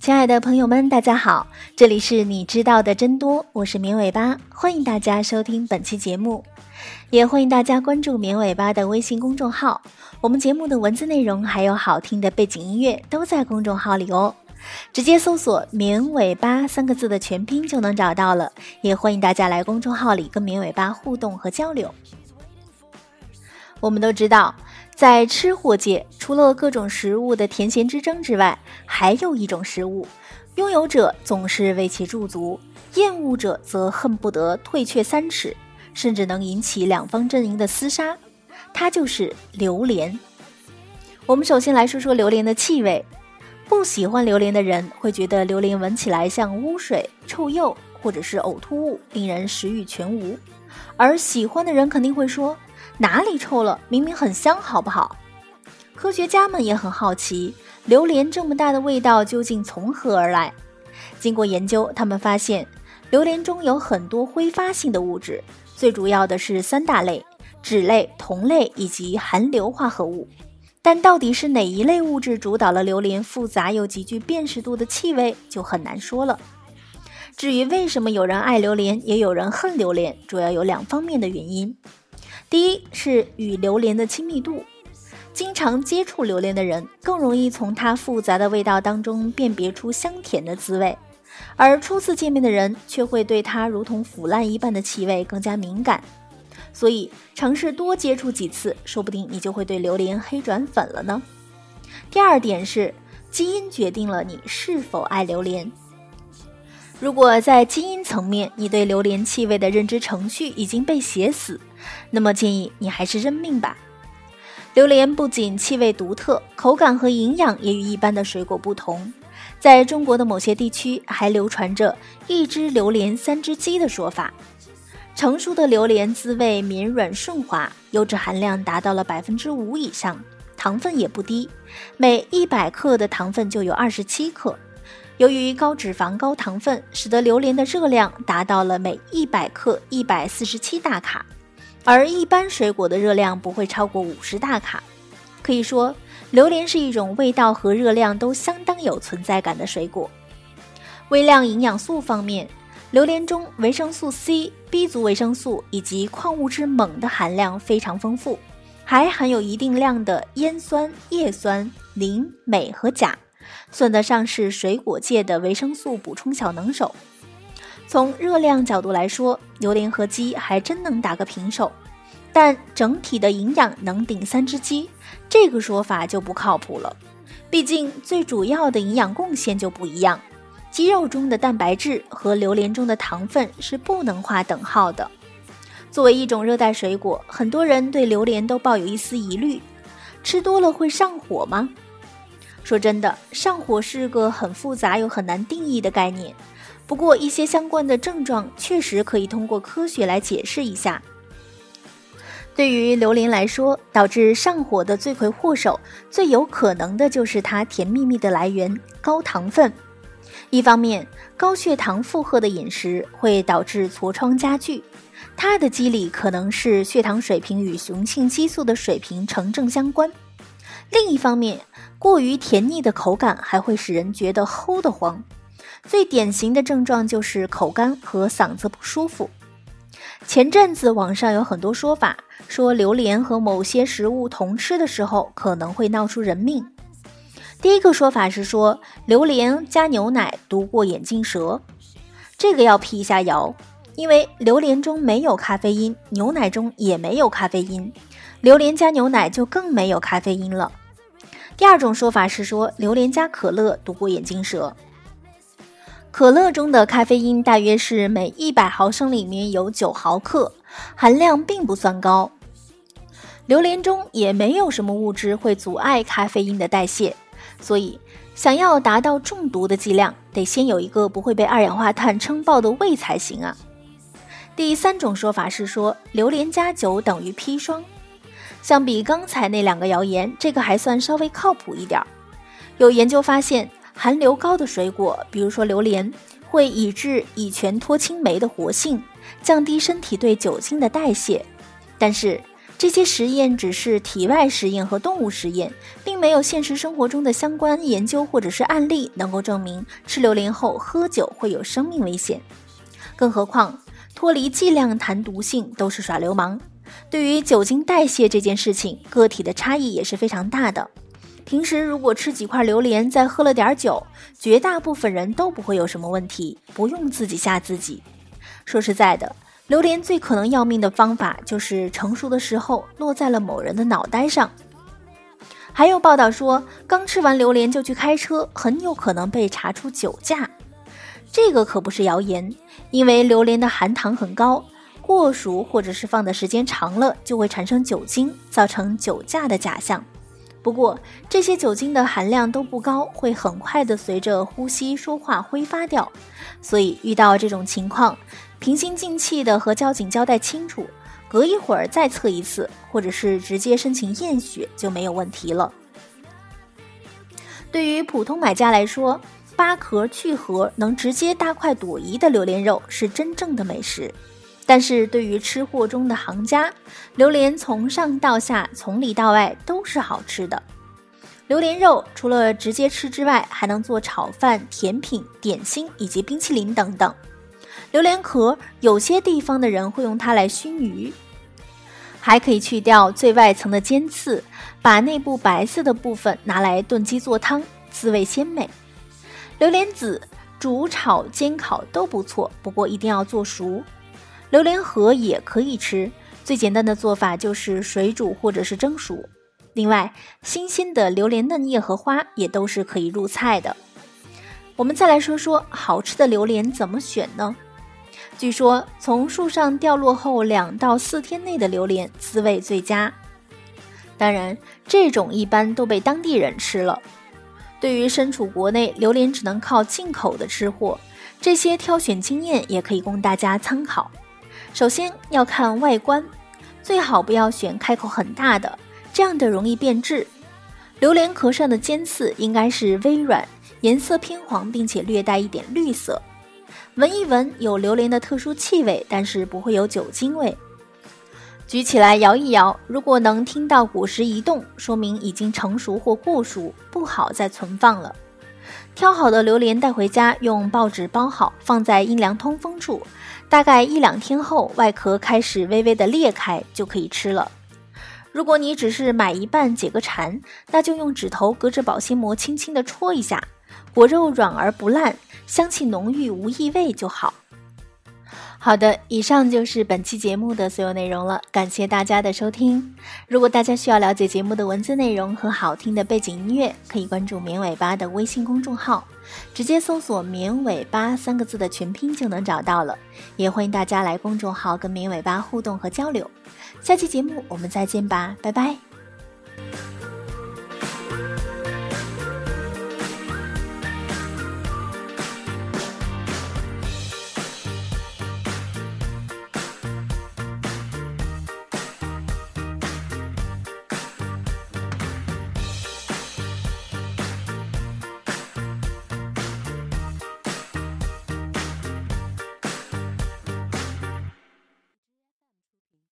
亲爱的朋友们，大家好，这里是你知道的真多，我是绵尾巴，欢迎大家收听本期节目，也欢迎大家关注绵尾巴的微信公众号。我们节目的文字内容还有好听的背景音乐都在公众号里哦，直接搜索“绵尾巴”三个字的全拼就能找到了。也欢迎大家来公众号里跟绵尾巴互动和交流。我们都知道。在吃货界，除了各种食物的甜咸之争之外，还有一种食物，拥有者总是为其驻足，厌恶者则恨不得退却三尺，甚至能引起两方阵营的厮杀。它就是榴莲。我们首先来说说榴莲的气味。不喜欢榴莲的人会觉得榴莲闻起来像污水、臭鼬或者是呕吐物，令人食欲全无；而喜欢的人肯定会说。哪里臭了？明明很香，好不好？科学家们也很好奇，榴莲这么大的味道究竟从何而来？经过研究，他们发现榴莲中有很多挥发性的物质，最主要的是三大类：脂类、酮类以及含硫化合物。但到底是哪一类物质主导了榴莲复杂又极具辨识度的气味，就很难说了。至于为什么有人爱榴莲，也有人恨榴莲，主要有两方面的原因。第一是与榴莲的亲密度，经常接触榴莲的人更容易从它复杂的味道当中辨别出香甜的滋味，而初次见面的人却会对它如同腐烂一般的气味更加敏感。所以尝试多接触几次，说不定你就会对榴莲黑转粉了呢。第二点是基因决定了你是否爱榴莲。如果在基因层面，你对榴莲气味的认知程序已经被写死，那么建议你还是认命吧。榴莲不仅气味独特，口感和营养也与一般的水果不同。在中国的某些地区，还流传着“一只榴莲三只鸡”的说法。成熟的榴莲滋味绵软顺滑，油脂含量达到了百分之五以上，糖分也不低，每一百克的糖分就有二十七克。由于高脂肪、高糖分，使得榴莲的热量达到了每一百克一百四十七大卡，而一般水果的热量不会超过五十大卡。可以说，榴莲是一种味道和热量都相当有存在感的水果。微量营养素方面，榴莲中维生素 C、B 族维生素以及矿物质锰的含量非常丰富，还含有一定量的烟酸、叶酸、磷、镁和钾。算得上是水果界的维生素补充小能手。从热量角度来说，榴莲和鸡还真能打个平手，但整体的营养能顶三只鸡，这个说法就不靠谱了。毕竟最主要的营养贡献就不一样，鸡肉中的蛋白质和榴莲中的糖分是不能划等号的。作为一种热带水果，很多人对榴莲都抱有一丝疑虑：吃多了会上火吗？说真的，上火是个很复杂又很难定义的概念。不过，一些相关的症状确实可以通过科学来解释一下。对于榴莲来说，导致上火的罪魁祸首，最有可能的就是它甜蜜蜜的来源——高糖分。一方面，高血糖负荷的饮食会导致痤疮加剧，它的机理可能是血糖水平与雄性激素的水平成正相关。另一方面，过于甜腻的口感还会使人觉得齁得慌，最典型的症状就是口干和嗓子不舒服。前阵子网上有很多说法，说榴莲和某些食物同吃的时候可能会闹出人命。第一个说法是说榴莲加牛奶毒过眼镜蛇，这个要辟一下谣，因为榴莲中没有咖啡因，牛奶中也没有咖啡因，榴莲加牛奶就更没有咖啡因了。第二种说法是说榴莲加可乐毒过眼镜蛇。可乐中的咖啡因大约是每一百毫升里面有九毫克，含量并不算高。榴莲中也没有什么物质会阻碍咖啡因的代谢，所以想要达到中毒的剂量，得先有一个不会被二氧化碳撑爆的胃才行啊。第三种说法是说榴莲加酒等于砒霜。相比刚才那两个谣言，这个还算稍微靠谱一点儿。有研究发现，含硫高的水果，比如说榴莲，会抑制乙醛脱氢酶的活性，降低身体对酒精的代谢。但是这些实验只是体外实验和动物实验，没有现实生活中的相关研究或者是案例能够证明吃榴莲后喝酒会有生命危险。更何况脱离剂量谈毒性都是耍流氓。对于酒精代谢这件事情，个体的差异也是非常大的。平时如果吃几块榴莲，再喝了点酒，绝大部分人都不会有什么问题，不用自己吓自己。说实在的，榴莲最可能要命的方法就是成熟的时候落在了某人的脑袋上。还有报道说，刚吃完榴莲就去开车，很有可能被查出酒驾。这个可不是谣言，因为榴莲的含糖很高，过熟或者是放的时间长了，就会产生酒精，造成酒驾的假象。不过，这些酒精的含量都不高，会很快的随着呼吸、说话挥发掉。所以遇到这种情况，平心静气的和交警交代清楚，隔一会儿再测一次，或者是直接申请验血就没有问题了。对于普通买家来说，扒壳去核能直接大快朵颐的榴莲肉是真正的美食。但是对于吃货中的行家，榴莲从上到下，从里到外都是好吃的。榴莲肉除了直接吃之外，还能做炒饭、甜品、点心以及冰淇淋等等。榴莲壳有些地方的人会用它来熏鱼，还可以去掉最外层的尖刺，把内部白色的部分拿来炖鸡做汤，滋味鲜美。榴莲籽煮、炒、煎、烤都不错，不过一定要做熟。榴莲核也可以吃，最简单的做法就是水煮或者是蒸熟。另外，新鲜的榴莲嫩叶和花也都是可以入菜的。我们再来说说好吃的榴莲怎么选呢？据说从树上掉落后两到四天内的榴莲滋味最佳。当然，这种一般都被当地人吃了。对于身处国内榴莲只能靠进口的吃货，这些挑选经验也可以供大家参考。首先要看外观，最好不要选开口很大的，这样的容易变质。榴莲壳上的尖刺应该是微软，颜色偏黄，并且略带一点绿色。闻一闻，有榴莲的特殊气味，但是不会有酒精味。举起来摇一摇，如果能听到果实移动，说明已经成熟或过熟，不好再存放了。挑好的榴莲带回家，用报纸包好，放在阴凉通风处。大概一两天后，外壳开始微微的裂开，就可以吃了。如果你只是买一半解个馋，那就用指头隔着保鲜膜轻轻的戳一下，果肉软而不烂，香气浓郁无异味就好。好的，以上就是本期节目的所有内容了，感谢大家的收听。如果大家需要了解节目的文字内容和好听的背景音乐，可以关注绵尾巴的微信公众号，直接搜索“绵尾巴”三个字的全拼就能找到了。也欢迎大家来公众号跟绵尾巴互动和交流。下期节目我们再见吧，拜拜。